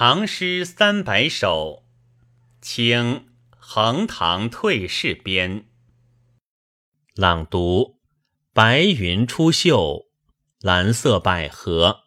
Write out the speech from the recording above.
唐诗三百首，清横塘退士编。朗读：白云出岫，蓝色百合。